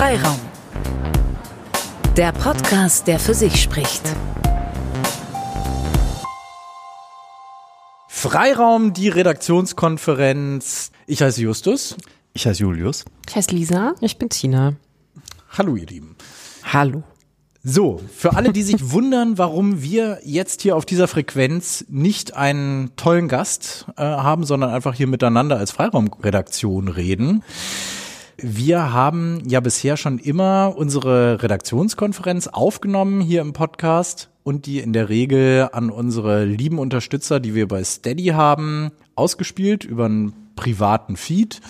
Freiraum. Der Podcast, der für sich spricht. Freiraum, die Redaktionskonferenz. Ich heiße Justus. Ich heiße Julius. Ich heiße Lisa. Ich bin Tina. Hallo, ihr Lieben. Hallo. So, für alle, die sich wundern, warum wir jetzt hier auf dieser Frequenz nicht einen tollen Gast äh, haben, sondern einfach hier miteinander als Freiraumredaktion reden. Wir haben ja bisher schon immer unsere Redaktionskonferenz aufgenommen hier im Podcast und die in der Regel an unsere lieben Unterstützer, die wir bei Steady haben, ausgespielt über einen privaten Feed.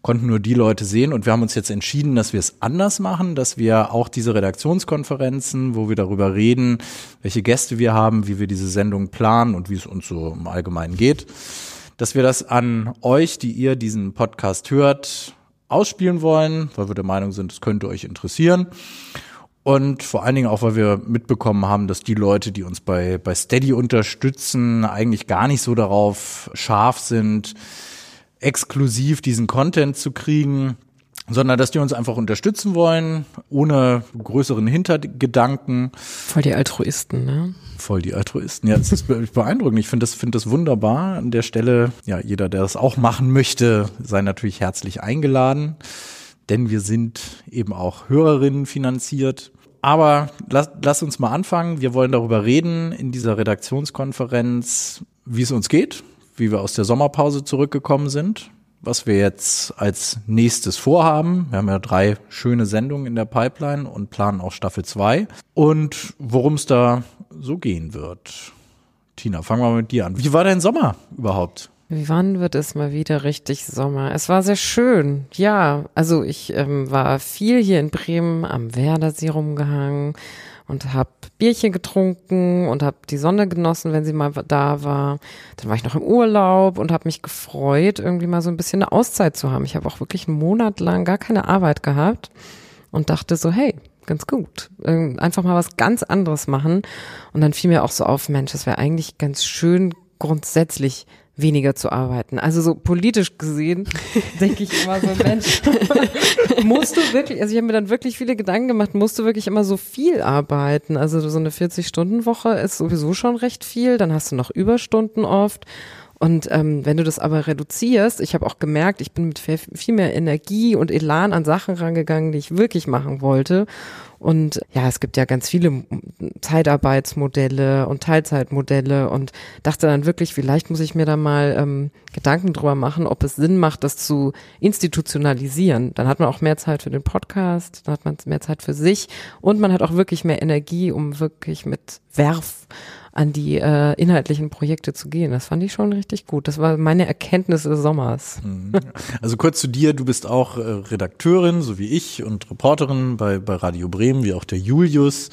Konnten nur die Leute sehen und wir haben uns jetzt entschieden, dass wir es anders machen, dass wir auch diese Redaktionskonferenzen, wo wir darüber reden, welche Gäste wir haben, wie wir diese Sendung planen und wie es uns so im Allgemeinen geht, dass wir das an euch, die ihr diesen Podcast hört, ausspielen wollen, weil wir der Meinung sind, es könnte euch interessieren. Und vor allen Dingen auch, weil wir mitbekommen haben, dass die Leute, die uns bei, bei Steady unterstützen, eigentlich gar nicht so darauf scharf sind, exklusiv diesen Content zu kriegen, sondern dass die uns einfach unterstützen wollen, ohne größeren Hintergedanken. Voll die Altruisten, ne? Voll die Altruisten. Ja, das ist beeindruckend. Ich finde das, finde das wunderbar. An der Stelle, ja, jeder, der das auch machen möchte, sei natürlich herzlich eingeladen, denn wir sind eben auch Hörerinnen finanziert. Aber lass, lass uns mal anfangen. Wir wollen darüber reden in dieser Redaktionskonferenz, wie es uns geht, wie wir aus der Sommerpause zurückgekommen sind, was wir jetzt als nächstes vorhaben. Wir haben ja drei schöne Sendungen in der Pipeline und planen auch Staffel 2 und worum es da so gehen wird. Tina, fangen wir mal mit dir an. Wie war dein Sommer überhaupt? Wann wird es mal wieder richtig Sommer? Es war sehr schön. Ja, also ich ähm, war viel hier in Bremen am Werdersee rumgehangen und habe Bierchen getrunken und habe die Sonne genossen, wenn sie mal da war. Dann war ich noch im Urlaub und habe mich gefreut, irgendwie mal so ein bisschen eine Auszeit zu haben. Ich habe auch wirklich einen Monat lang gar keine Arbeit gehabt und dachte so, hey, ganz gut. Einfach mal was ganz anderes machen. Und dann fiel mir auch so auf, Mensch, das wäre eigentlich ganz schön grundsätzlich weniger zu arbeiten. Also so politisch gesehen denke ich immer so, Mensch, musst du wirklich, also ich habe mir dann wirklich viele Gedanken gemacht, musst du wirklich immer so viel arbeiten? Also so eine 40-Stunden-Woche ist sowieso schon recht viel, dann hast du noch Überstunden oft. Und ähm, wenn du das aber reduzierst, ich habe auch gemerkt, ich bin mit viel mehr Energie und Elan an Sachen rangegangen, die ich wirklich machen wollte. Und ja, es gibt ja ganz viele Zeitarbeitsmodelle und Teilzeitmodelle und dachte dann wirklich, vielleicht muss ich mir da mal ähm, Gedanken drüber machen, ob es Sinn macht, das zu institutionalisieren. Dann hat man auch mehr Zeit für den Podcast, dann hat man mehr Zeit für sich und man hat auch wirklich mehr Energie, um wirklich mit Werf an die äh, inhaltlichen Projekte zu gehen. Das fand ich schon richtig gut. Das war meine Erkenntnis des Sommers. Mhm. Also kurz zu dir, du bist auch äh, Redakteurin, so wie ich, und Reporterin bei, bei Radio Bremen, wie auch der Julius.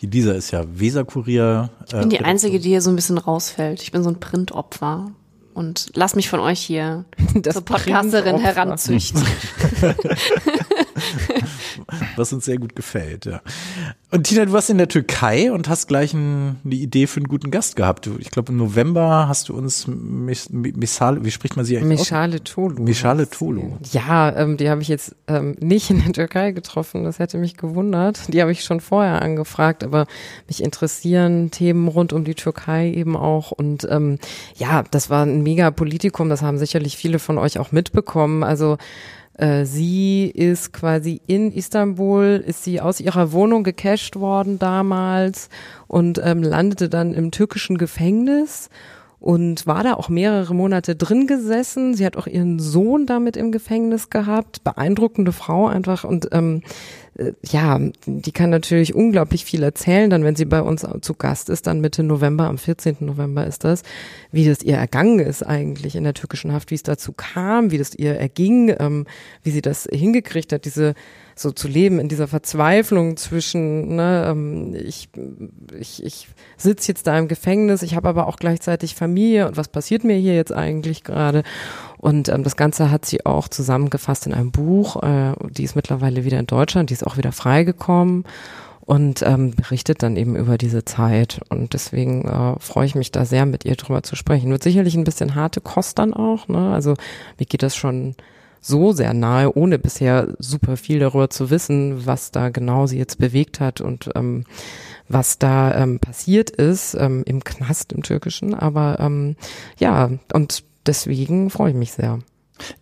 Die Lisa ist ja Weserkurier. Äh, ich bin die Einzige, die hier so ein bisschen rausfällt. Ich bin so ein Printopfer und lass mich von euch hier das zur Podcasterin heranzüchten. Was uns sehr gut gefällt, ja. Und Tina, du warst in der Türkei und hast gleich ein, eine Idee für einen guten Gast gehabt. Ich glaube, im November hast du uns Misale, wie spricht man sie eigentlich Michale Tolu. Michale Tolu. Ja, ähm, die habe ich jetzt ähm, nicht in der Türkei getroffen. Das hätte mich gewundert. Die habe ich schon vorher angefragt, aber mich interessieren Themen rund um die Türkei eben auch. Und ähm, ja, das war ein mega Politikum. Das haben sicherlich viele von euch auch mitbekommen. Also sie ist quasi in Istanbul, ist sie aus ihrer Wohnung gecasht worden damals und ähm, landete dann im türkischen Gefängnis und war da auch mehrere Monate drin gesessen. Sie hat auch ihren Sohn damit im Gefängnis gehabt. Beeindruckende Frau einfach und ähm, äh, ja, die kann natürlich unglaublich viel erzählen, dann wenn sie bei uns zu Gast ist, dann Mitte November, am 14. November ist das, wie das ihr ergangen ist eigentlich in der türkischen Haft, wie es dazu kam, wie das ihr erging, ähm, wie sie das hingekriegt hat, diese so zu leben in dieser Verzweiflung zwischen, ne, ähm, ich, ich, ich sitze jetzt da im Gefängnis, ich habe aber auch gleichzeitig Familie und was passiert mir hier jetzt eigentlich gerade? Und ähm, das Ganze hat sie auch zusammengefasst in einem Buch. Äh, die ist mittlerweile wieder in Deutschland, die ist auch wieder freigekommen und ähm, berichtet dann eben über diese Zeit. Und deswegen äh, freue ich mich da sehr, mit ihr drüber zu sprechen. Wird sicherlich ein bisschen harte Kost dann auch. Ne? Also mir geht das schon so sehr nahe, ohne bisher super viel darüber zu wissen, was da genau sie jetzt bewegt hat und ähm, was da ähm, passiert ist ähm, im Knast im Türkischen. Aber ähm, ja, und deswegen freue ich mich sehr.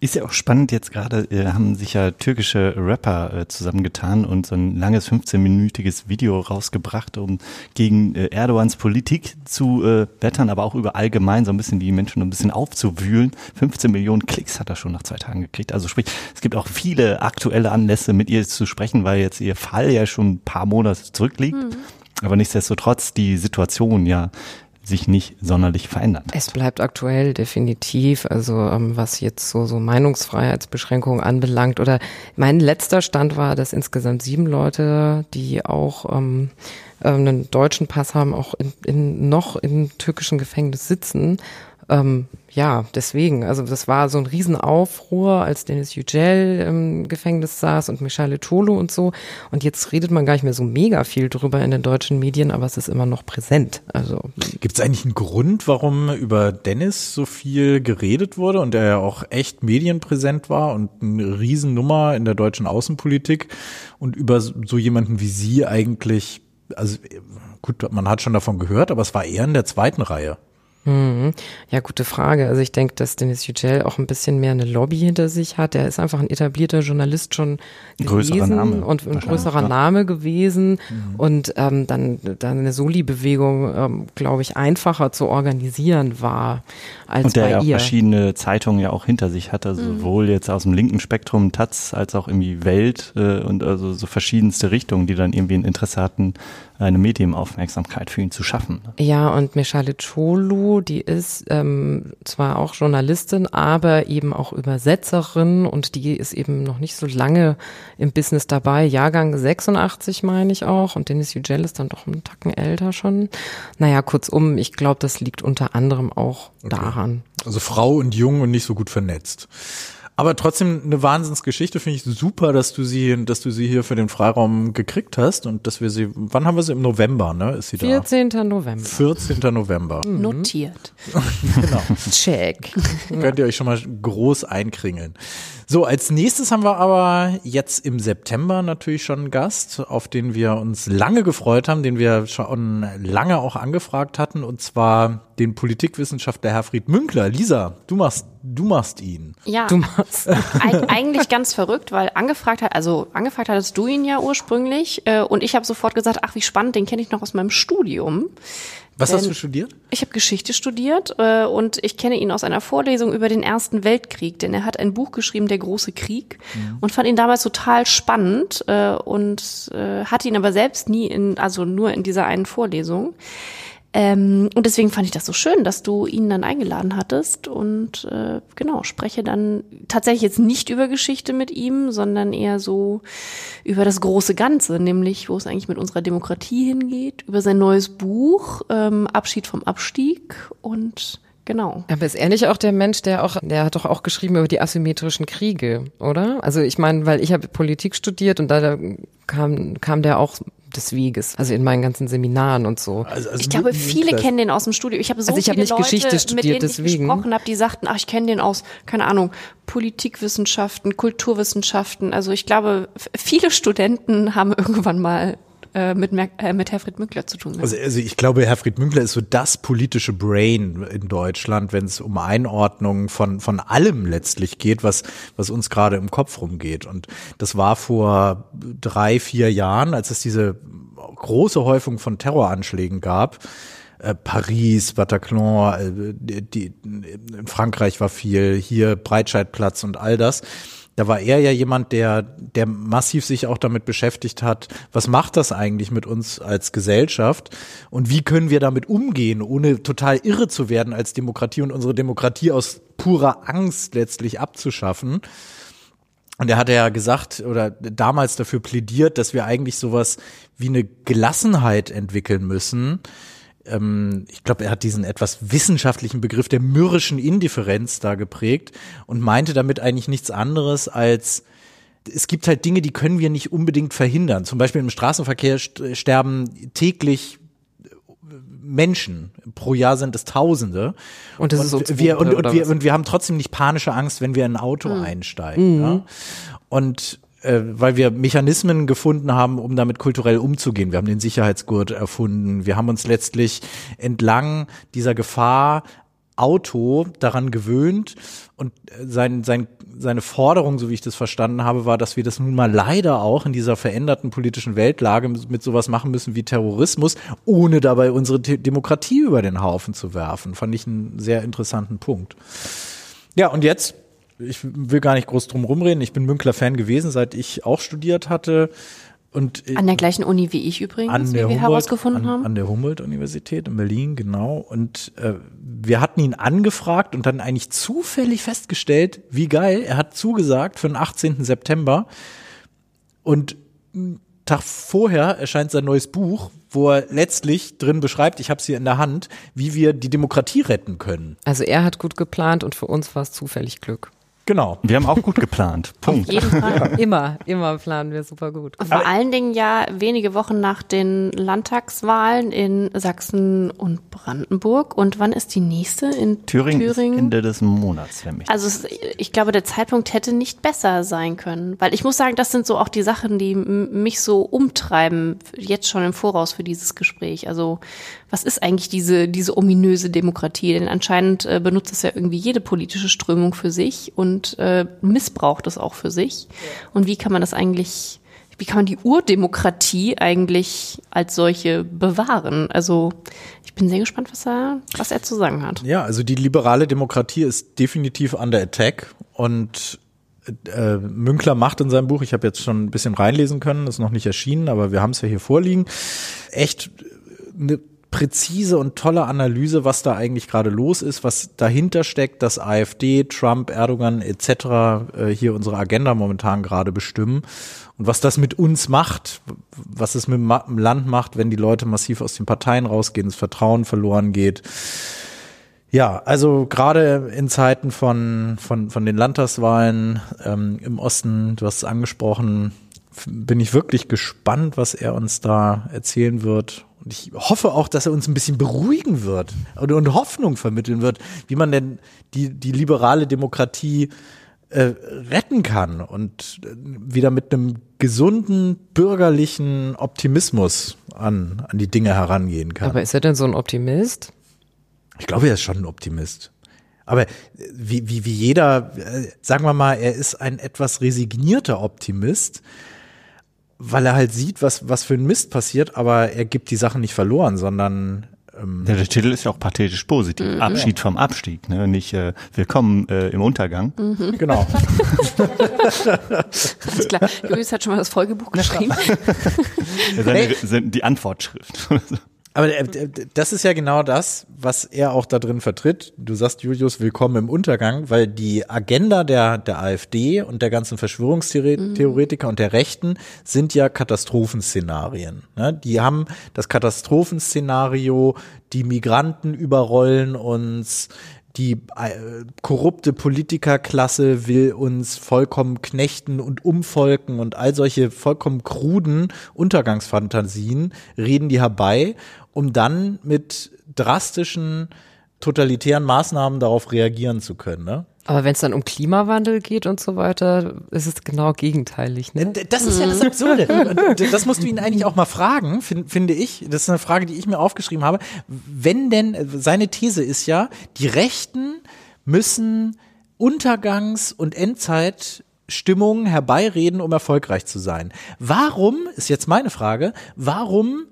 Ist ja auch spannend, jetzt gerade äh, haben sich ja türkische Rapper äh, zusammengetan und so ein langes 15-minütiges Video rausgebracht, um gegen äh, Erdogans Politik zu äh, wettern, aber auch über allgemein so ein bisschen die Menschen ein bisschen aufzuwühlen. 15 Millionen Klicks hat er schon nach zwei Tagen gekriegt. Also sprich, es gibt auch viele aktuelle Anlässe, mit ihr zu sprechen, weil jetzt ihr Fall ja schon ein paar Monate zurückliegt. Mhm. Aber nichtsdestotrotz die Situation ja sich nicht sonderlich verändert. Es bleibt aktuell definitiv, also ähm, was jetzt so, so Meinungsfreiheitsbeschränkungen anbelangt. Oder mein letzter Stand war, dass insgesamt sieben Leute, die auch ähm, ähm einen deutschen Pass haben, auch in, in, noch im türkischen Gefängnis sitzen. Ähm, ja, deswegen, also das war so ein Riesenaufruhr, als Dennis Yücel im Gefängnis saß und Michele Tolo und so. Und jetzt redet man gar nicht mehr so mega viel drüber in den deutschen Medien, aber es ist immer noch präsent. Also Gibt es eigentlich einen Grund, warum über Dennis so viel geredet wurde und er ja auch echt medienpräsent war und eine Riesennummer in der deutschen Außenpolitik und über so jemanden wie Sie eigentlich, also gut, man hat schon davon gehört, aber es war eher in der zweiten Reihe. Mhm. Ja, gute Frage. Also ich denke, dass Dennis Yücel auch ein bisschen mehr eine Lobby hinter sich hat. Er ist einfach ein etablierter Journalist schon gewesen Name, und ein größerer ja. Name gewesen mhm. und ähm, dann, dann eine Soli-Bewegung, ähm, glaube ich, einfacher zu organisieren war als und der bei ja ihr. verschiedene Zeitungen ja auch hinter sich hatte, mhm. sowohl jetzt aus dem linken Spektrum Taz als auch irgendwie Welt äh, und also so verschiedenste Richtungen, die dann irgendwie ein Interesse hatten, eine Medienaufmerksamkeit für ihn zu schaffen. Ja, und Meshale Cholu, die ist ähm, zwar auch Journalistin, aber eben auch Übersetzerin und die ist eben noch nicht so lange im Business dabei. Jahrgang 86 meine ich auch und Dennis Yücel ist dann doch einen Tacken älter schon. Naja, kurzum, ich glaube, das liegt unter anderem auch okay. daran. Also Frau und jung und nicht so gut vernetzt. Aber trotzdem eine Wahnsinnsgeschichte finde ich super, dass du sie, dass du sie hier für den Freiraum gekriegt hast und dass wir sie, wann haben wir sie? Im November, ne? Ist sie 14. da? 14. November. 14. November. Mhm. Notiert. genau. Check. Könnt ihr euch schon mal groß einkringeln. So, als nächstes haben wir aber jetzt im September natürlich schon einen Gast, auf den wir uns lange gefreut haben, den wir schon lange auch angefragt hatten, und zwar den Politikwissenschaftler Herfried Münkler. Lisa, du machst, du machst ihn. Ja. Du machst. Eig eigentlich ganz verrückt, weil angefragt hat, also angefragt hattest du ihn ja ursprünglich, äh, und ich habe sofort gesagt, ach wie spannend, den kenne ich noch aus meinem Studium. Was hast du studiert? Ich habe Geschichte studiert äh, und ich kenne ihn aus einer Vorlesung über den Ersten Weltkrieg, denn er hat ein Buch geschrieben, Der große Krieg, mhm. und fand ihn damals total spannend äh, und äh, hatte ihn aber selbst nie in, also nur in dieser einen Vorlesung. Ähm, und deswegen fand ich das so schön, dass du ihn dann eingeladen hattest und äh, genau, spreche dann tatsächlich jetzt nicht über Geschichte mit ihm, sondern eher so über das große Ganze, nämlich wo es eigentlich mit unserer Demokratie hingeht, über sein neues Buch, ähm, Abschied vom Abstieg und Genau. Aber ist er nicht auch der Mensch, der auch, der hat doch auch geschrieben über die asymmetrischen Kriege, oder? Also ich meine, weil ich habe Politik studiert und da kam, kam der auch des Weges, also in meinen ganzen Seminaren und so. Also, also ich glaube, viele kennen den aus dem Studio. Ich habe so also ich viele nicht Leute, Geschichte studiert, mit denen deswegen. ich gesprochen habe, die sagten, ach, ich kenne den aus, keine Ahnung, Politikwissenschaften, Kulturwissenschaften. Also ich glaube, viele Studenten haben irgendwann mal äh, mit, äh, mit Herfried Münkler zu tun. Also, also ich glaube, Herfried Münkler ist so das politische Brain in Deutschland, wenn es um Einordnung von, von allem letztlich geht, was, was uns gerade im Kopf rumgeht. Und das war vor drei, vier Jahren, als es diese große Häufung von Terroranschlägen gab, äh, Paris, Bataclan, äh, die, in Frankreich war viel, hier Breitscheidplatz und all das da war er ja jemand, der, der massiv sich auch damit beschäftigt hat, was macht das eigentlich mit uns als Gesellschaft und wie können wir damit umgehen, ohne total irre zu werden als Demokratie und unsere Demokratie aus purer Angst letztlich abzuschaffen. Und er hatte ja gesagt oder damals dafür plädiert, dass wir eigentlich sowas wie eine Gelassenheit entwickeln müssen, ähm, ich glaube, er hat diesen etwas wissenschaftlichen Begriff der mürrischen Indifferenz da geprägt und meinte damit eigentlich nichts anderes als es gibt halt Dinge, die können wir nicht unbedingt verhindern. Zum Beispiel im Straßenverkehr sterben täglich Menschen. Pro Jahr sind es Tausende. Und das ist uns wir, und, und, wir, und wir haben trotzdem nicht panische Angst, wenn wir in ein Auto einsteigen. Ja? Und äh, weil wir Mechanismen gefunden haben, um damit kulturell umzugehen. Wir haben den Sicherheitsgurt erfunden. Wir haben uns letztlich entlang dieser Gefahr Auto daran gewöhnt und äh, sein, sein, seine Forderung, so wie ich das verstanden habe, war, dass wir das nun mal leider auch in dieser veränderten politischen Weltlage mit, sowas machen müssen wie Terrorismus, ohne dabei unsere Demokratie über den Haufen zu werfen. Fand ich einen sehr interessanten Punkt. Ja, und jetzt, ich will gar nicht groß drum rumreden, ich bin Münkler-Fan gewesen, seit ich auch studiert hatte. Und An der gleichen Uni wie ich übrigens, wie wir Humboldt, herausgefunden an, haben. An der Humboldt-Universität in Berlin, genau. Und äh, wir hatten ihn angefragt und dann eigentlich zufällig festgestellt, wie geil, er hat zugesagt für den 18. September. Und einen Tag vorher erscheint sein neues Buch, wo er letztlich drin beschreibt, ich habe es hier in der Hand, wie wir die Demokratie retten können. Also er hat gut geplant und für uns war es zufällig Glück. Genau. Wir haben auch gut geplant. Punkt. Jeden Fall. Immer, immer planen wir super gut. Vor allen Dingen ja wenige Wochen nach den Landtagswahlen in Sachsen und Brandenburg. Und wann ist die nächste in Thüringen, Thüringen? ist Ende des Monats, wenn mich Also ich glaube, der Zeitpunkt hätte nicht besser sein können, weil ich muss sagen, das sind so auch die Sachen, die mich so umtreiben, jetzt schon im Voraus für dieses Gespräch. Also was ist eigentlich diese, diese ominöse Demokratie? Denn anscheinend äh, benutzt es ja irgendwie jede politische Strömung für sich und äh, missbraucht es auch für sich. Und wie kann man das eigentlich, wie kann man die Urdemokratie eigentlich als solche bewahren? Also ich bin sehr gespannt, was er, was er zu sagen hat. Ja, also die liberale Demokratie ist definitiv under attack und äh, Münkler macht in seinem Buch, ich habe jetzt schon ein bisschen reinlesen können, ist noch nicht erschienen, aber wir haben es ja hier vorliegen, echt eine präzise und tolle Analyse, was da eigentlich gerade los ist, was dahinter steckt, dass AfD, Trump, Erdogan etc. Äh, hier unsere Agenda momentan gerade bestimmen und was das mit uns macht, was es mit dem Land macht, wenn die Leute massiv aus den Parteien rausgehen, das Vertrauen verloren geht. Ja, also gerade in Zeiten von, von, von den Landtagswahlen ähm, im Osten, du hast es angesprochen, bin ich wirklich gespannt, was er uns da erzählen wird. Und ich hoffe auch, dass er uns ein bisschen beruhigen wird und, und Hoffnung vermitteln wird, wie man denn die, die liberale Demokratie äh, retten kann und äh, wieder mit einem gesunden bürgerlichen Optimismus an, an die Dinge herangehen kann. Aber ist er denn so ein Optimist? Ich glaube, er ist schon ein Optimist. Aber äh, wie, wie, wie jeder, äh, sagen wir mal, er ist ein etwas resignierter Optimist, weil er halt sieht, was, was für ein Mist passiert, aber er gibt die Sachen nicht verloren, sondern ähm, Ja, der Titel ist ja auch pathetisch positiv. Mhm. Abschied vom Abstieg, ne? nicht äh, Willkommen äh, im Untergang. Mhm. genau. Alles klar. Julius hat schon mal das Folgebuch geschrieben. Seine, seine, die Antwortschrift. Aber äh, das ist ja genau das, was er auch da drin vertritt. Du sagst, Julius, willkommen im Untergang, weil die Agenda der, der AfD und der ganzen Verschwörungstheoretiker und der Rechten sind ja Katastrophenszenarien. Ne? Die haben das Katastrophenszenario, die Migranten überrollen uns, die äh, korrupte Politikerklasse will uns vollkommen knechten und umvolken und all solche vollkommen kruden Untergangsfantasien reden die herbei, um dann mit drastischen totalitären Maßnahmen darauf reagieren zu können. Ne? Aber wenn es dann um Klimawandel geht und so weiter, ist es genau gegenteilig. Ne? D- Das ist ja das Absurde. D- Das musst du ihn eigentlich auch mal fragen, fin- finde ich. Das ist eine Frage, die ich mir aufgeschrieben habe. Wenn denn, seine These ist ja, die Rechten müssen Untergangs- und Endzeitstimmungen herbeireden, um erfolgreich zu sein. Warum, ist jetzt meine Frage, warum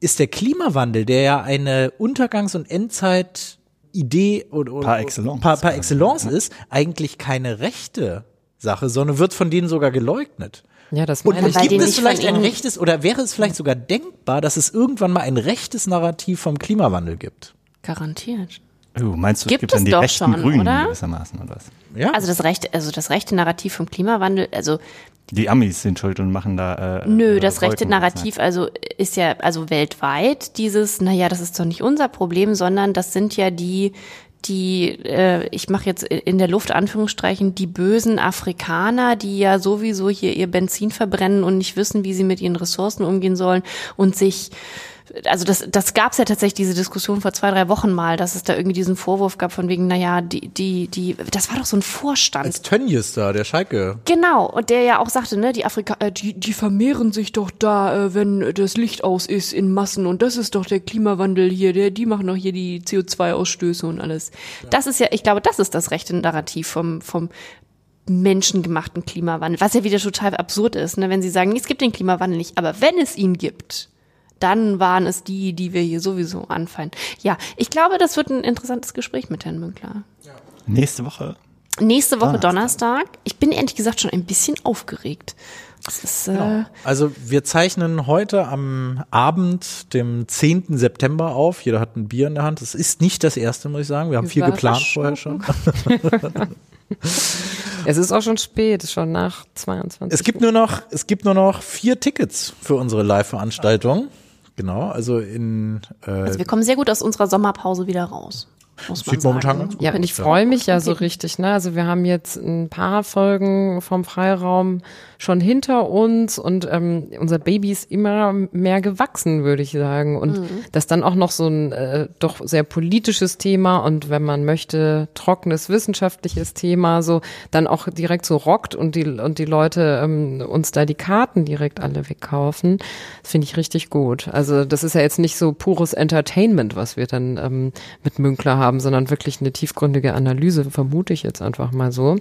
ist der Klimawandel, der ja eine Untergangs- und Endzeit-Idee oder, oder Par excellence. par, par excellence ist, eigentlich keine rechte Sache, sondern wird von denen sogar geleugnet. Ja, das Und meine ich. weil die gibt es vielleicht ein rechtes oder wäre es vielleicht sogar denkbar, dass es irgendwann mal ein rechtes Narrativ vom Klimawandel gibt? Garantiert. Oh, meinst du, es Gibt gibt dann es die rechten schon, Grünen oder? gewissermaßen oder was? Ja. Also das rechte, also das rechte Narrativ vom Klimawandel, also Die Amis sind schuld und machen da. Äh, Nö, äh, das rechte Wolken- Narrativ also ist ja also weltweit dieses, naja, das ist doch nicht unser Problem, sondern das sind ja die, die, äh, ich mache jetzt in der Luft Anführungsstreichen, die bösen Afrikaner, die ja sowieso hier ihr Benzin verbrennen und nicht wissen, wie sie mit ihren Ressourcen umgehen sollen und sich also das, das gab es ja tatsächlich diese Diskussion vor zwei, drei Wochen mal, dass es da irgendwie diesen Vorwurf gab von wegen, naja, die, die, die, das war doch so ein Vorstand. Als Tönnies da, der Schalke. Genau, und der ja auch sagte, ne, die Afrika, äh, die, die vermehren sich doch da, äh, wenn das Licht aus ist in Massen und das ist doch der Klimawandel hier, der, die machen doch hier die CO2-Ausstöße und alles. Das ist ja, ich glaube, das ist das rechte Narrativ vom, vom menschengemachten Klimawandel, was ja wieder total absurd ist, ne, wenn sie sagen, es gibt den Klimawandel nicht, aber wenn es ihn gibt, dann waren es die, die wir hier sowieso anfallen. Ja, ich glaube, das wird ein interessantes Gespräch mit Herrn Münkler. Nächste Woche. Nächste Woche Donnerstag. Ich bin ehrlich gesagt schon ein bisschen aufgeregt. Das ist, äh, Also wir zeichnen heute am Abend, dem 10. September auf. Jeder hat ein Bier in der Hand. Das ist nicht das erste, muss ich sagen. Wir haben viel geplant vorher schon. Es ist auch schon spät, schon nach 22. Es gibt nur noch, es gibt nur noch vier Tickets für unsere Live-Veranstaltung. Genau, also in äh, also wir kommen sehr gut aus unserer Sommerpause wieder raus. Muss man sieht momentan sagen. ganz gut Ja, und ich freue mich ja so richtig, ne? Also wir haben jetzt ein paar Folgen vom Freiraum schon hinter uns und ähm, unser Baby ist immer mehr gewachsen, würde ich sagen. Und das dann auch noch so ein äh, doch sehr politisches Thema und wenn man möchte, trockenes wissenschaftliches Thema, so dann auch direkt so rockt und die und die Leute ähm, uns da die Karten direkt alle wegkaufen. Das finde ich richtig gut. Also das ist ja jetzt nicht so pures Entertainment, was wir dann ähm, mit Münkler haben, sondern wirklich eine tiefgründige Analyse, vermute ich jetzt einfach mal so.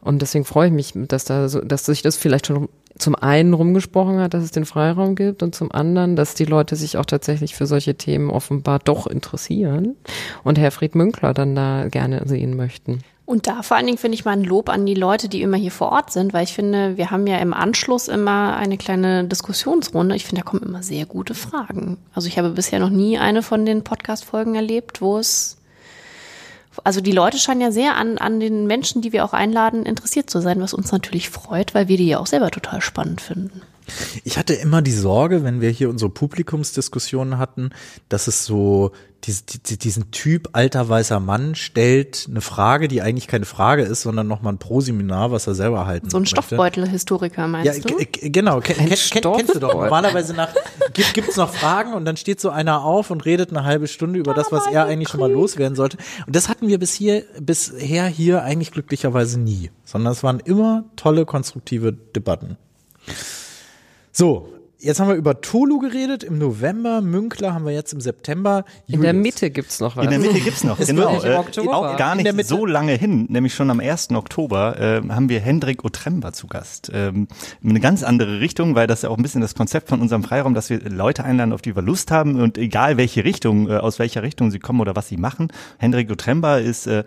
Und deswegen freue ich mich, dass da so, dass sich das vielleicht schon zum einen rumgesprochen hat, dass es den Freiraum gibt und zum anderen, dass die Leute sich auch tatsächlich für solche Themen offenbar doch interessieren und Herr Fried Münkler dann da gerne sehen möchten. Und da vor allen Dingen finde ich mal ein Lob an die Leute, die immer hier vor Ort sind, weil ich finde, wir haben ja im Anschluss immer eine kleine Diskussionsrunde. Ich finde, da kommen immer sehr gute Fragen. Also ich habe bisher noch nie eine von den Podcast-Folgen erlebt, wo es also die Leute scheinen ja sehr an, an den Menschen, die wir auch einladen, interessiert zu sein, was uns natürlich freut, weil wir die ja auch selber total spannend finden. Ich hatte immer die Sorge, wenn wir hier unsere Publikumsdiskussionen hatten, dass es so dies- die- diesen Typ alter weißer Mann stellt eine Frage, die eigentlich keine Frage ist, sondern nochmal ein Proseminar, was er selber halten So ein. Stoffbeutel-Historiker meinst Ja, du? genau. Kenn, kenn, kennst du doch. Normalerweise nach gibt gibt's noch Fragen und dann steht so einer auf und redet eine halbe Stunde über das, was er eigentlich schon mal loswerden sollte. Und das hatten wir bis hier, bisher hier eigentlich glücklicherweise nie, sondern es waren immer tolle konstruktive Debatten. So. Jetzt haben wir über Tolu geredet im November, Münkler haben wir jetzt im September. In der Julius. Mitte gibt's noch was. In der Mitte gibt's noch, genau. Äh, Oktober. auch gar In nicht so lange hin, nämlich schon am 1. Oktober äh, haben wir Hendrik Otremba zu Gast. Ähm, eine ganz andere Richtung, weil das ja auch ein bisschen das Konzept von unserem Freiraum, dass wir Leute einladen, auf die wir Lust haben und egal welche Richtung, äh, aus welcher Richtung sie kommen oder was sie machen. Hendrik Otremba ist äh,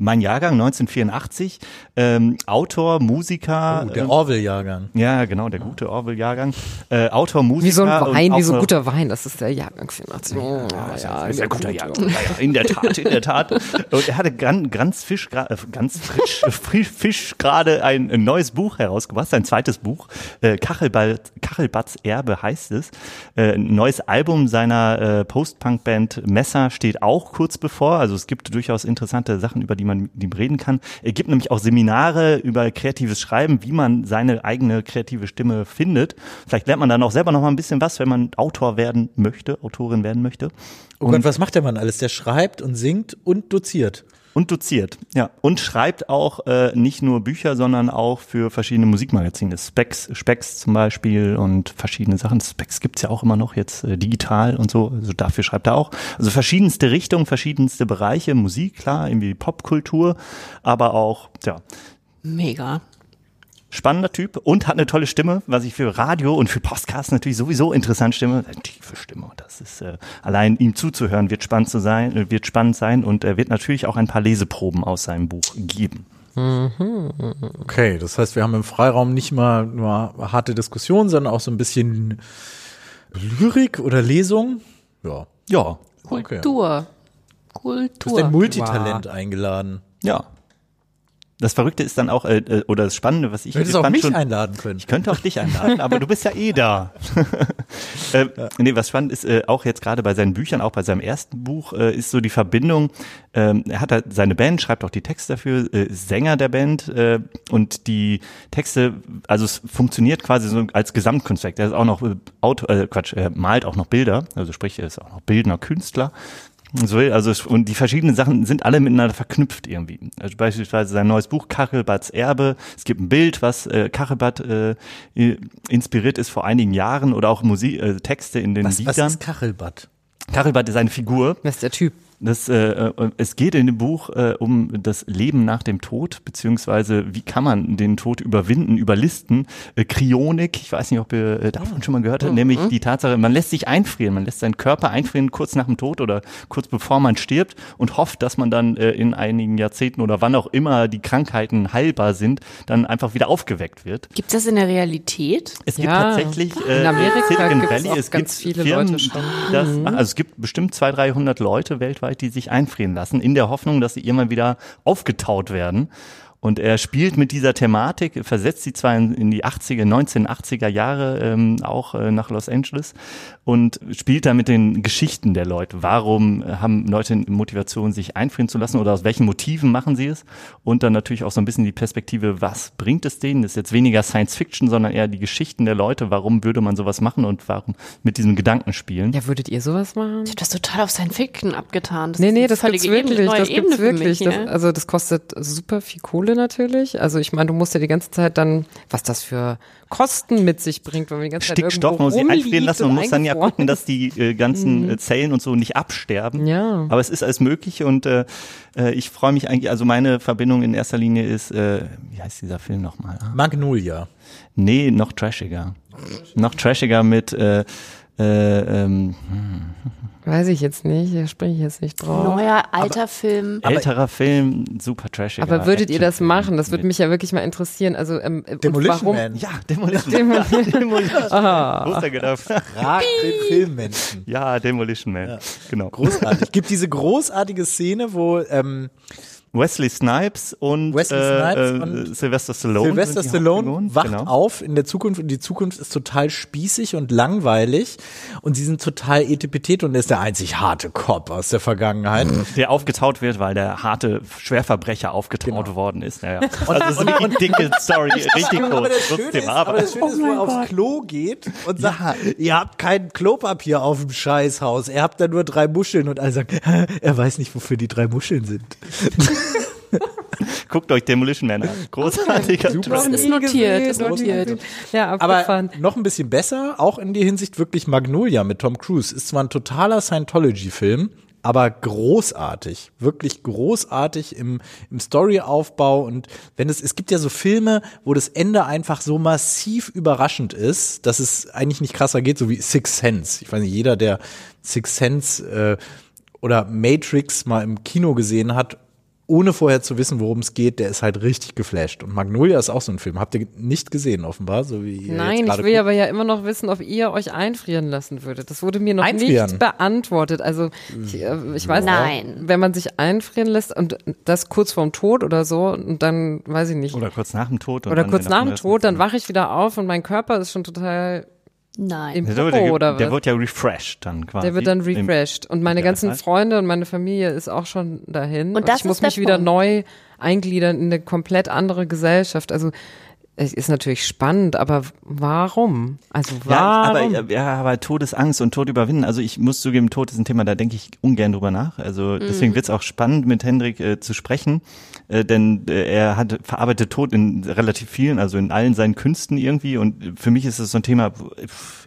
mein Jahrgang 1984, ähm, Autor, Musiker. Oh, der ähm, Orwell-Jahrgang. ja, genau, der gute Orwell-Jahrgang. Äh, Autor, Musiker. Wie so ein Wein, wie so ein guter Wein, das ist der Jahrgang 84. Oh, ja, ist ja guter Jahrgang. Ja, ja, in der Tat, in der Tat. Und er hatte ganz, ganz Fisch, äh, ganz frisch, frisch Fisch gerade ein, ein neues Buch herausgebracht, sein zweites Buch. Äh, Kachelbad, Kachelbads Erbe heißt es. Äh, ein neues Album seiner äh, Post-Punk-Band Messer steht auch kurz bevor. Also es gibt durchaus interessante Sachen, über die man mit ihm reden kann. Er gibt nämlich auch Seminare über kreatives Schreiben, wie man seine eigene kreative Stimme findet. Vielleicht lernt man dann auch selber noch mal ein bisschen was, wenn man Autor werden möchte, Autorin werden möchte. Oh Gott, was macht der Mann alles? Der schreibt und singt und doziert. Und doziert, ja. Und schreibt auch äh, nicht nur Bücher, sondern auch für verschiedene Musikmagazine. Specs, Specs zum Beispiel und verschiedene Sachen. Specs gibt's ja auch immer noch jetzt äh, digital und so. Also dafür schreibt er auch. Also verschiedenste Richtungen, verschiedenste Bereiche. Musik, klar, irgendwie Popkultur, aber auch, ja, Mega. Spannender Typ und hat eine tolle Stimme, was ich für Radio und für Podcasts natürlich sowieso interessant stimme. Eine tiefe Stimme. Und Das ist äh, allein ihm zuzuhören wird spannend zu sein, äh, wird spannend sein und er wird natürlich auch ein paar Leseproben aus seinem Buch geben. Okay, das heißt, wir haben im Freiraum nicht mal nur harte Diskussionen, sondern auch so ein bisschen Lyrik oder Lesung. Ja. Ja, Okay. Kultur. Du hast Kultur. ein Multitalent eingeladen. ja. Das Verrückte ist dann auch, äh, äh, oder das Spannende, was ich Du hättest auch mich schon, einladen können. Ich könnte auch dich einladen, aber du bist ja eh da. äh, Nee, was spannend ist, äh, auch jetzt gerade bei seinen Büchern, auch bei seinem ersten Buch, äh, ist so die Verbindung, ähm, er hat halt seine Band, schreibt auch die Texte dafür, äh, Sänger der Band äh, und die Texte, also es funktioniert quasi so als Gesamtkunstwerk. Er ist auch noch äh, Auto, äh, Quatsch, er malt auch noch Bilder, also sprich, er ist auch noch bildender Künstler. So, also und die verschiedenen Sachen sind alle miteinander verknüpft irgendwie. Also beispielsweise sein neues Buch Kachelbads Erbe. Es gibt ein Bild, was äh, Kachelbad äh, inspiriert ist vor einigen Jahren oder auch Musik, äh, Texte in den Was, was Liedern. ist Kachelbad? Kachelbad ist eine Figur. Das ist der Typ. Das, äh, äh, es geht in dem Buch äh, um das Leben nach dem Tod, beziehungsweise wie kann man den Tod überwinden, überlisten. Äh, Kryonik, ich weiß nicht, ob ihr äh, davon schon mal gehört habt, nämlich die Tatsache, man lässt sich einfrieren, man lässt seinen Körper einfrieren kurz nach dem Tod oder kurz bevor man stirbt und hofft, dass man dann äh, in einigen Jahrzehnten oder wann auch immer die Krankheiten heilbar sind, dann einfach wieder aufgeweckt wird. Gibt's das in der Realität? Es gibt Ja. tatsächlich äh, In Amerika Silicon Valley, es ganz gibt viele Firmen, Leute schon. das, also es gibt bestimmt 200, 300 Leute weltweit, die sich einfrieren lassen, in der Hoffnung, dass sie irgendwann wieder aufgetaut werden. Und er spielt mit dieser Thematik, versetzt sie zwar in, in die 80er, 1980er Jahre ähm, auch äh, nach Los Angeles und spielt da mit den Geschichten der Leute. Warum äh, haben Leute Motivation, sich einfrieren zu lassen oder aus welchen Motiven machen sie es? Und dann natürlich auch so ein bisschen die Perspektive, was bringt es denen? Das ist jetzt weniger Science Fiction, sondern eher die Geschichten der Leute. Warum würde man sowas machen und warum mit diesem Gedanken spielen? Ja, würdet ihr sowas machen? Ich hab das total auf Science Fiction abgetan. Das Nee, nee, das gibt's wirklich, neue das Ebene gibt's wirklich. Mich, Das, ne? also das kostet super viel Kohle natürlich. Also ich meine, du musst ja die ganze Zeit dann, was das für Kosten mit sich bringt, wenn man die ganze Zeit Stickstoff irgendwo muss sich einfrieren lassen und muss dann ja gucken, dass die äh, ganzen äh, Zellen und so nicht absterben. Ja. Aber es ist alles möglich und äh, äh, ich freue mich eigentlich, also meine Verbindung in erster Linie ist, äh, wie heißt dieser Film nochmal? Magnolia. Nee, noch trashiger. Noch trashiger mit äh, äh, ähm, Weiß ich jetzt nicht, da spreche ich jetzt nicht drauf. Neuer alter Film. älterer Film, super trashiger. Aber würdet ihr das machen? Das würde mich ja wirklich mal interessieren. Also ähm, und Demolition warum? Man. Ja, Demolition Man. Demolition Ah. Man. Großer gedacht. Frag den Filmmenschen. Ja, Demolition Man. Genau. Großartig. Gibt diese großartige Szene, wo ähm, Wesley Snipes und, Wesley äh, Snipes äh, und Sylvester Stallone. Sylvester Stallone wacht Genau. auf in der Zukunft und die Zukunft ist total spießig und langweilig und sie sind total etipetete und er ist der einzig harte Cop aus der Vergangenheit. Der aufgetaut wird, weil der harte Schwerverbrecher aufgetaut Genau. worden ist. Naja. Also es ist eine dicke Story, richtig Aber groß. das Schöne Trotzdem ist, aber. aber das Schöne ist, wo er aufs Klo geht und sagt, ihr habt kein Klopapier auf dem Scheißhaus, ihr habt da nur drei Muscheln und alle sagen, er weiß nicht, wofür die drei Muscheln sind. Guckt euch Demolition Man an. Großartiger Super. Twist. Ist notiert, ist notiert. Ja, Aber noch ein bisschen besser, auch in die Hinsicht wirklich Magnolia mit Tom Cruise. Ist zwar ein totaler Scientology-Film, aber großartig, wirklich großartig im, im Storyaufbau und wenn es, es gibt ja so Filme, wo das Ende einfach so massiv überraschend ist, dass es eigentlich nicht krasser geht, so wie Six Sense. Ich weiß nicht, jeder, der Six Sense äh, oder Matrix mal im Kino gesehen hat, ohne vorher zu wissen, worum es geht, der ist halt richtig geflasht. Und Magnolia ist auch so ein Film. Habt ihr nicht gesehen, offenbar, so wie ihr Nein, jetzt ich will guckt? aber ja immer noch wissen, ob ihr euch einfrieren lassen würdet. Das wurde mir noch Einfrieren? nicht beantwortet. Also ich, äh, ich weiß Nein. nicht, wenn man sich einfrieren lässt und das kurz vorm Tod oder so und dann weiß ich nicht. Oder, kurz nach dem Tod. und oder dann kurz nach dem Tod, dann wache ich wieder auf und mein Körper ist schon total Nein. im Der, Popo wird, oder der, der was. wird ja refreshed dann quasi. Der wird dann refreshed. Und meine ganzen Freunde und meine Familie ist auch schon dahin. Und das ich muss mich wieder Punkt. neu eingliedern in eine komplett andere Gesellschaft. Also es ist natürlich spannend, aber warum? Also Ja, warum? aber, ja, aber Todesangst und Tod überwinden. Also ich muss zugeben, Tod ist ein Thema, da denke ich ungern drüber nach. Also deswegen wird's auch spannend, mit Hendrik äh, zu sprechen, äh, denn äh, er hat verarbeitet Tod in relativ vielen, also in allen seinen Künsten irgendwie. Und für mich ist es so ein Thema,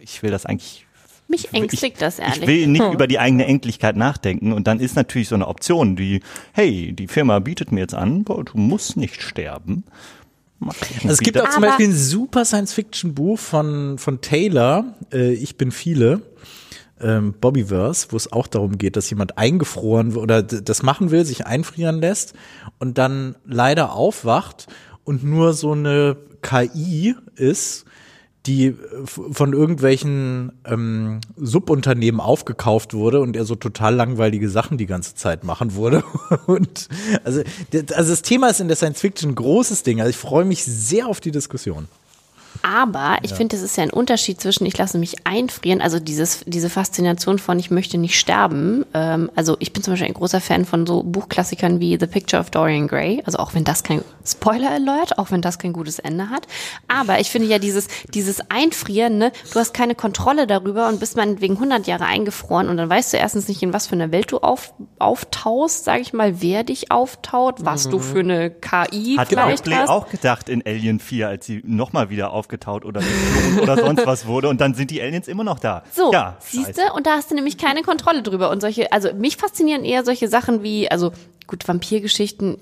ich will das eigentlich Mich ängstigt das ich ehrlich. will nicht über die eigene Endlichkeit nachdenken und dann ist natürlich so eine Option, die, hey, die Firma bietet mir jetzt an, boah, du musst nicht sterben. Also es gibt auch zum Beispiel ein super Science-Fiction-Buch von, von Taylor, äh, Ich bin viele, ähm, Bobbyverse, wo es auch darum geht, dass jemand eingefroren oder das machen will, sich einfrieren lässt und dann leider aufwacht und nur so eine KI ist, die äh, von irgendwelchen ähm, Subunternehmen aufgekauft wurde und er so total langweilige Sachen die ganze Zeit machen wurde. Und also, also das Thema ist in der Science Fiction ein großes Ding. Also ich freue mich sehr auf die Diskussion. Aber ich finde, es ist ja ein Unterschied zwischen ich lasse mich einfrieren, also dieses, diese Faszination von ich möchte nicht sterben. Ähm, also ich bin zum Beispiel ein großer Fan von so Buchklassikern wie The Picture of Dorian Gray. Also auch wenn das kein Spoiler Alert, auch wenn das kein gutes Ende hat. Aber ich finde ja dieses, dieses Einfrieren, ne, du hast keine Kontrolle darüber und bist meinetwegen 100 Jahre eingefroren und dann weißt du erstens nicht, in was für einer Welt du auf, auftaust, sage ich mal, wer dich auftaut, was du für eine KI Hat vielleicht Ripley hast. auch gedacht in Alien 4, als sie nochmal wieder aufgetaut oder oder sonst was wurde und dann sind die Aliens immer noch da. So, ja, siehst du? Und da hast du nämlich keine Kontrolle drüber. Und solche, also mich faszinieren eher solche Sachen wie, also gut, Vampirgeschichten,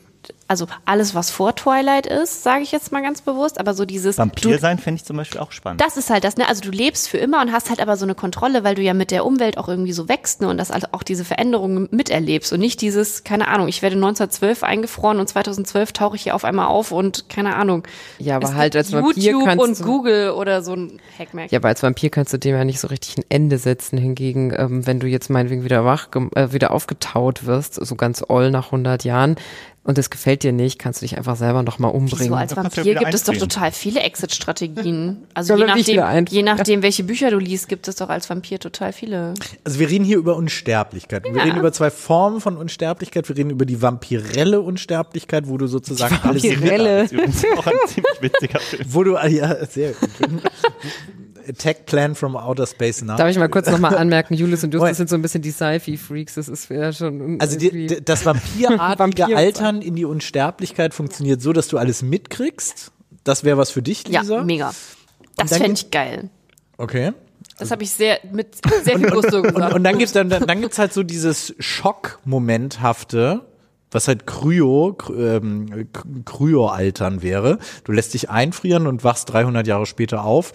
also alles, was vor Twilight ist, sage ich jetzt mal ganz bewusst, aber so dieses Vampir sein fände ich zum Beispiel auch spannend. das ist halt das, ne? Also du lebst für immer und hast halt aber so eine Kontrolle, weil du ja mit der Umwelt auch irgendwie so wächst, ne? Und das halt auch diese Veränderungen miterlebst und nicht dieses, keine Ahnung, ich werde 1912 eingefroren und 2012 tauche ich hier auf einmal auf und keine Ahnung. Ja, aber es halt als Vampir YouTube kannst und du- Google oder so ein Hackmack. Ja, aber als Vampir kannst du dem ja nicht so richtig ein Ende setzen. Hingegen, ähm, wenn du jetzt meinetwegen wieder wach, äh, wieder aufgetaut wirst, so ganz oll nach 100 Jahren, und es gefällt dir nicht, kannst du dich einfach selber noch mal umbringen. So als ja Vampir gibt es doch total viele Exit-Strategien. Also je nachdem, je nachdem, welche Bücher du liest, gibt es doch als Vampir total viele. Also wir reden hier über Unsterblichkeit. Wir reden über zwei Formen von Unsterblichkeit. Wir reden über die vampirelle Unsterblichkeit, wo du sozusagen alles Vampirelle. Das ist übrigens auch ein ziemlich witziger Film. wo du ja sehr gut. Attack Plan from Outer Space Now. Darf ich mal kurz nochmal anmerken, Julius und Justus sind so ein bisschen die Sci-Fi-Freaks, das ist ja schon Also die, das vampirartige Vampir- Altern in die Unsterblichkeit funktioniert so, dass du alles mitkriegst. Das wäre was für dich, Lisa. Ja, mega. Das fände ich geil. Okay. Das habe ich sehr mit sehr viel Gusto Und, gesagt. und dann gibt's dann, dann, dann gibt's halt so dieses Schockmomenthafte, was halt Kryo, Kry- ähm, K- Kryo-Altern wäre. Du lässt dich einfrieren und wachst 300 Jahre später auf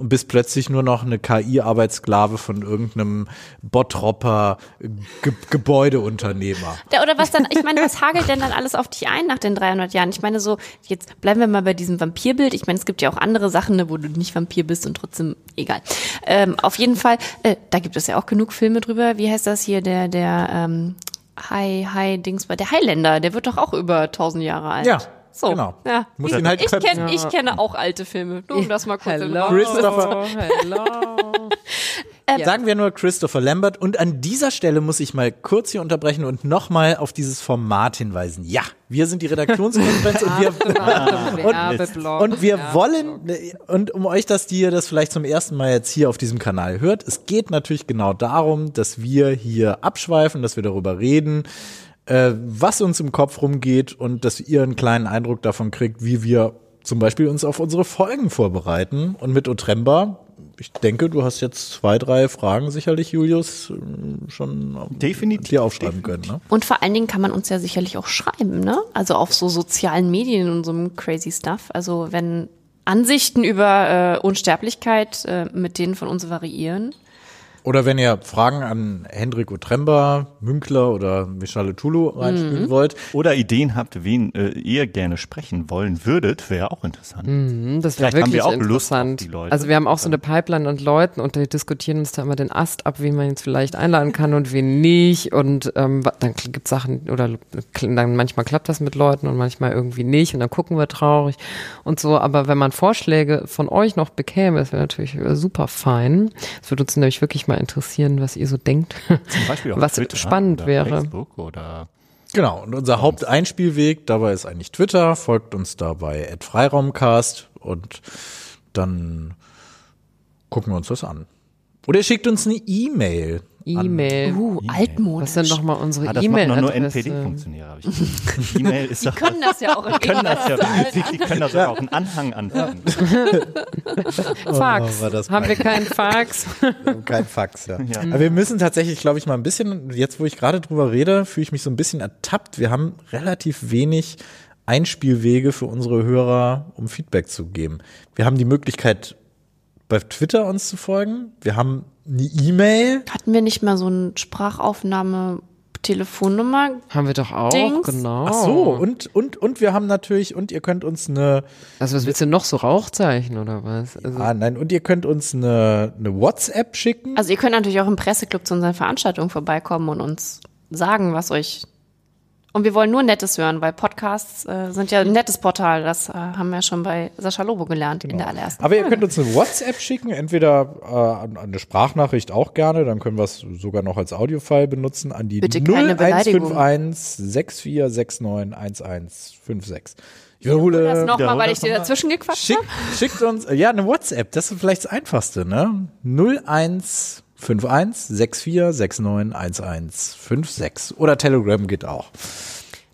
und bist plötzlich nur noch eine KI-Arbeitssklave von irgendeinem Bottropper Ge Gebäudeunternehmer. Ja, oder was dann, ich meine, was hagelt denn dann alles auf dich ein nach den 300 Jahren? Ich meine so, jetzt bleiben wir mal bei diesem Vampirbild. Ich meine, es gibt ja auch andere Sachen, ne, wo du nicht Vampir bist und trotzdem, egal. Ähm, auf jeden Fall, äh, da gibt es ja auch genug Filme drüber. Wie heißt das hier, der, der, ähm, Hi, Hi, Dings, der Highlander, der wird doch auch über 1000 Jahre alt. Ja, so, genau. Ja. Muss ich, ihn halt ich, kenn, ich kenne auch alte Filme. Nur um das mal kurz Hello, Christopher- hello. Sagen wir nur Christopher Lambert. Und an dieser Stelle muss ich mal kurz hier unterbrechen und nochmal auf dieses Format hinweisen. Ja, wir sind die Redaktionskonferenz und wir, Werbeblock. und wir wollen, und um euch, dass ihr das vielleicht zum ersten Mal jetzt hier auf diesem Kanal hört, es geht natürlich genau darum, dass wir hier abschweifen, dass wir darüber reden, äh, was uns im Kopf rumgeht und dass ihr einen kleinen Eindruck davon kriegt, wie wir zum Beispiel uns auf unsere Folgen vorbereiten. Und mit Otremba, ich denke, du hast jetzt zwei, drei Fragen sicherlich, Julius, äh, schon Definitiv, dir aufschreiben können. Ne? Und vor allen Dingen kann man uns ja sicherlich auch schreiben, ne? Also auf so sozialen Medien und so einem crazy Stuff. Also wenn Ansichten über äh, Unsterblichkeit äh, mit denen von uns variieren. Oder wenn ihr Fragen an Hendrik Otremba, Münkler oder Michale Tulu reinspielen Mhm. wollt, Oder Ideen habt, wen äh, ihr gerne sprechen wollen würdet, wäre auch interessant. Hm, Das wäre Vielleicht haben wirklich wir auch Lust auf interessant. die Leute. Also wir haben auch so eine Pipeline an Leuten und die diskutieren uns da immer den Ast ab, wie man jetzt vielleicht einladen kann und wen nicht. Und ähm, dann gibt Sachen oder dann manchmal klappt das mit Leuten und manchmal irgendwie nicht und dann gucken wir traurig und so. Aber wenn man Vorschläge von euch noch bekäme, das wäre natürlich äh, super fein. Es würde uns nämlich wirklich mal interessieren, was ihr so denkt. Zum Beispiel auf was Twitter spannend oder wäre. Facebook oder Genau, und unser Haupteinspielweg dabei ist eigentlich Twitter, folgt uns dabei at Freiraumcast und dann gucken wir uns das an. Oder schickt uns eine E-Mail. E-Mail. Uh, altmodisch. Was sind nochmal unsere Ah, das machen doch nur? NPD-Funktionäre, habe ich. E-Mail ist doch. können das ja auch. Die können das ja, die, die können das auch einen Anhang anfangen. Fax. Oh, Haben wir keinen Fax? Kein Fax, ja. Aber wir müssen tatsächlich, glaube ich, mal ein bisschen, jetzt wo ich gerade drüber rede, fühle ich mich so ein bisschen ertappt. Wir haben relativ wenig Einspielwege für unsere Hörer, um Feedback zu geben. Wir haben die Möglichkeit, bei Twitter uns zu folgen. Wir haben eine E-Mail. Hatten wir nicht mal so ein Sprachaufnahme Telefonnummer. Haben wir doch auch, Dings. genau. Ach so, und, und, und wir haben natürlich, und ihr könnt uns eine, Also was willst du noch, so Rauchzeichen oder was? Also, ah, nein, und ihr könnt uns eine, eine WhatsApp schicken. Also ihr könnt natürlich auch im Presseclub zu unseren Veranstaltungen vorbeikommen und uns sagen, was euch. Und wir wollen nur Nettes hören, weil Podcasts äh, sind ja ein nettes Portal. Das äh, haben wir schon bei Sascha Lobo gelernt in der allerersten. Aber ihr könnt uns eine WhatsApp schicken, entweder äh, eine Sprachnachricht auch gerne, dann können wir es sogar noch als Audiofile benutzen an die Bitte keine Beleidigung. 0151 6469 1156. Ich wiederhole. das nochmal, weil ich dir dazwischen gequatscht Schick, habe. schickt uns, äh, ja, eine WhatsApp, das ist vielleicht das Einfachste, ne? 0151 6469 1156. Oder Telegram geht auch.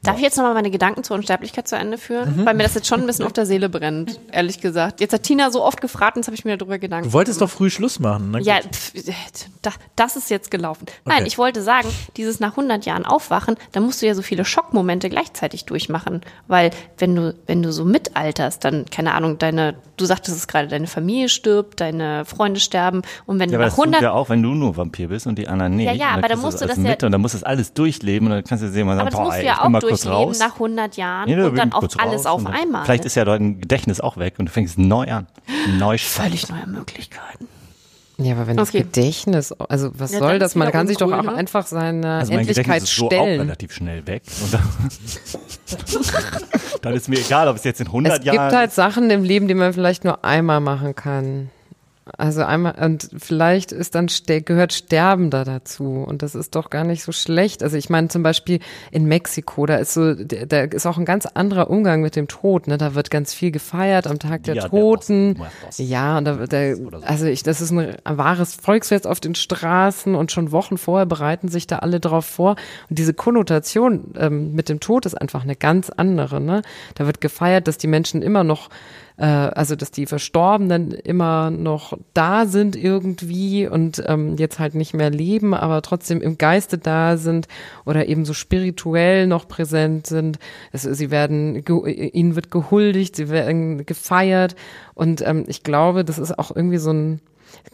Darf ich jetzt nochmal meine Gedanken zur Unsterblichkeit zu Ende führen? Mhm. Weil mir das jetzt schon ein bisschen auf der Seele brennt, ehrlich gesagt. Jetzt hat Tina so oft gefragt, und jetzt habe ich mir darüber Gedanken Du wolltest doch früh Schluss machen, ne? Ja, pf, da, das ist jetzt gelaufen. Nein, Okay. ich wollte sagen, dieses nach 100 Jahren Aufwachen, da musst du ja so viele Schockmomente gleichzeitig durchmachen, weil wenn du wenn du so mitalterst, dann keine Ahnung, deine du sagtest es gerade, deine Familie stirbt, deine Freunde sterben und wenn Ja, du aber nach das tut 100 ja auch, wenn du nur Vampir bist und die anderen nicht. Ja, ja, aber dann musst du das ja- und dann musst du das alles durchleben und dann kannst du sehen, sagen, das boah, ich ja bin mal durchleben raus. nach 100 Jahren Ja, da und dann auch alles auf einmal. Vielleicht ist ja dein Gedächtnis auch weg und du fängst neu an. Neu völlig neue Möglichkeiten. ja, aber wenn Okay. das Gedächtnis, also was Ja, soll das? Man kann sich doch auch ne? einfach seine Also mein Gedächtnis Endlichkeit ist so auch relativ schnell weg. Und dann, dann ist mir egal, ob es jetzt in 100 Es Jahren gibt halt Sachen im Leben, die man vielleicht nur einmal machen kann. Also einmal, und vielleicht ist dann, gehört Sterben da dazu. Und das ist doch gar nicht so schlecht. Also ich meine zum Beispiel in Mexiko, da ist so, da ist auch ein ganz anderer Umgang mit dem Tod, ne? Da wird ganz viel gefeiert am Tag der de Toten. los Muertos. Ja, und da, da also ich, das ist ein, wahres Volksfest auf den Straßen und schon Wochen vorher bereiten sich da alle drauf vor. Und diese Konnotation ähm, mit dem Tod ist einfach eine ganz andere, ne? Da wird gefeiert, dass die Menschen immer noch äh, also dass die Verstorbenen immer noch da sind irgendwie und ähm, jetzt halt nicht mehr leben, aber trotzdem im Geiste da sind oder eben so spirituell noch präsent sind. Es, sie werden, ihnen wird gehuldigt, sie werden gefeiert und ähm, ich glaube, das ist auch irgendwie so ein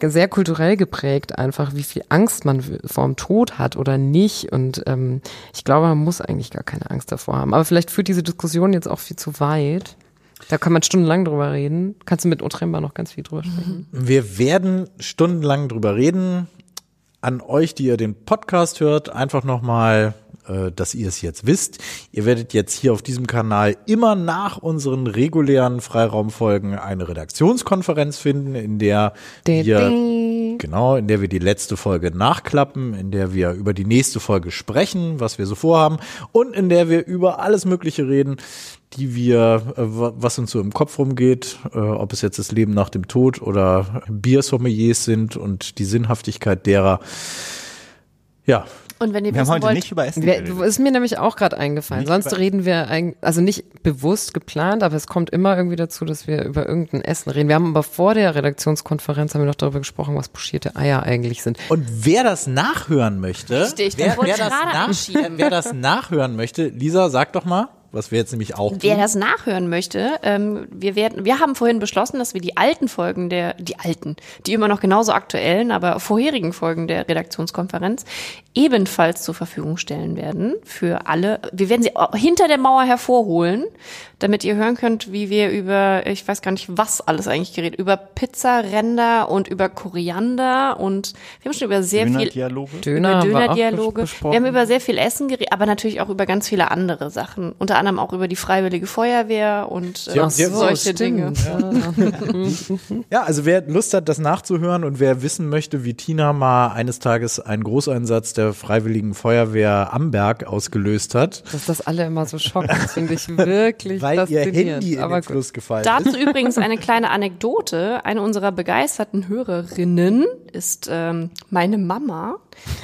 sehr kulturell geprägt einfach, wie viel Angst man vorm Tod hat oder nicht. Und ähm, ich glaube, man muss eigentlich gar keine Angst davor haben. Aber vielleicht führt diese Diskussion jetzt auch viel zu weit. Da kann man stundenlang drüber reden. Kannst du mit Otremba noch ganz viel drüber sprechen. Wir werden stundenlang drüber reden. An euch, die ihr den Podcast hört, einfach nochmal, äh, dass ihr es jetzt wisst. Ihr werdet jetzt hier auf diesem Kanal immer nach unseren regulären Freiraumfolgen eine Redaktionskonferenz finden, in der wir. Genau, in der wir die letzte Folge nachklappen, in der wir über die nächste Folge sprechen, was wir so vorhaben und in der wir über alles Mögliche reden, die wir, äh, wa- was uns so im Kopf rumgeht, äh, ob es jetzt das Leben nach dem Tod oder Biersommeliers sind und die Sinnhaftigkeit derer. Ja, Und wenn ihr Wir haben heute wollt, nicht über Essen geredet. ist mir nämlich auch gerade eingefallen. Nicht Sonst reden wir eigentlich, also nicht bewusst geplant, aber es kommt immer irgendwie dazu, dass wir über irgendein Essen reden. Wir haben aber vor der Redaktionskonferenz haben wir noch darüber gesprochen, was pochierte Eier eigentlich sind. Und wer das nachhören möchte, Richtig, wer, wer, das nach, wer das nachhören möchte, Lisa, sag doch mal, was wir jetzt nämlich auch Wer tun. das nachhören möchte, ähm, wir werden, wir haben vorhin beschlossen, dass wir die alten Folgen der, die alten, die immer noch genauso aktuellen, aber vorherigen Folgen der Redaktionskonferenz ebenfalls zur Verfügung stellen werden für alle. Wir werden sie auch hinter der Mauer hervorholen, damit ihr hören könnt, wie wir über, ich weiß gar nicht, was alles eigentlich geredet, über Pizzaränder und über Koriander und wir haben schon über sehr viel Döner-Dialoge? Döner besprochen. Wir haben über sehr viel Essen geredet, aber natürlich auch über ganz viele andere Sachen. Unter anderem auch über die Freiwillige Feuerwehr und äh, Ja, ja, solche Dinge. Ja, also wer Lust hat, das nachzuhören und wer wissen möchte, wie Tina mal eines Tages einen Großeinsatz der Freiwilligen Feuerwehr Amberg ausgelöst hat, Dass das alle immer so schocken, das finde ich wirklich weil ihr faszinierend. Handy in aber den. Fluss gefallen ist. Dazu übrigens eine kleine Anekdote. Eine unserer begeisterten Hörerinnen ist ähm, meine Mama,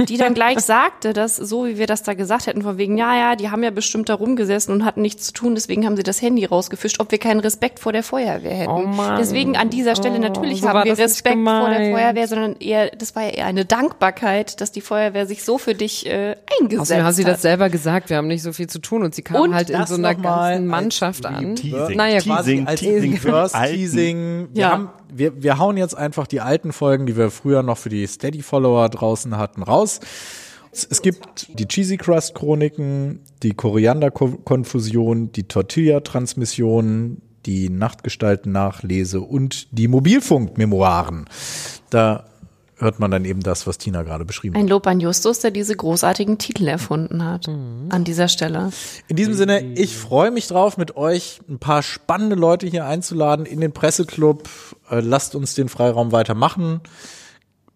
die dann gleich sagte, dass so wie wir das da gesagt hätten, von wegen, ja, ja, die haben ja bestimmt da rumgesessen und hatten nichts zu tun, deswegen haben sie das Handy rausgefischt, ob wir keinen Respekt vor der Feuerwehr hätten. Oh Mann. Deswegen an dieser Stelle Oh, natürlich so haben wir Respekt vor der. Feuerwehr, sondern eher, das war ja eher eine Dankbarkeit, dass die Feuerwehr sich so für dich äh, eingesetzt Außerdem haben sie hat. das selber gesagt, wir haben nicht so viel zu tun und sie kamen Und halt in so einer ganzen als Mannschaft an. Teasing. Naja, quasi Teasing, als Teasing Alten. Teasing. Wir, Ja. haben, wir, wir hauen jetzt einfach die alten Folgen, die wir früher noch für die Steady-Follower draußen hatten, raus. Es gibt die Cheesy Crust Chroniken, die Koriander Konfusion, die Tortilla Transmission, die Nachtgestalten Nachlese und die Mobilfunk Memoiren. Da hört man dann eben das, was Tina gerade beschrieben hat. Ein Lob an Justus, der diese großartigen Titel erfunden hat. Mhm. An dieser Stelle. In diesem Sinne, ich freue mich drauf, mit euch ein paar spannende Leute hier einzuladen in den Presseclub. Äh, lasst uns den Freiraum weitermachen.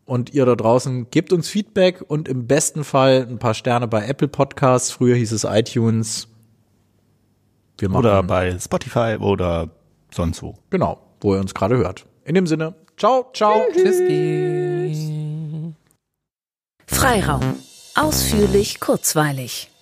Und ihr da draußen gebt uns Feedback und im besten Fall ein paar Sterne bei Apple Podcasts. Früher hieß es iTunes. Wir machen oder bei Spotify oder sonst wo. Genau, wo ihr uns gerade hört. In dem Sinne, ciao, ciao. Tschüss. Freiraum. Ausführlich, kurzweilig.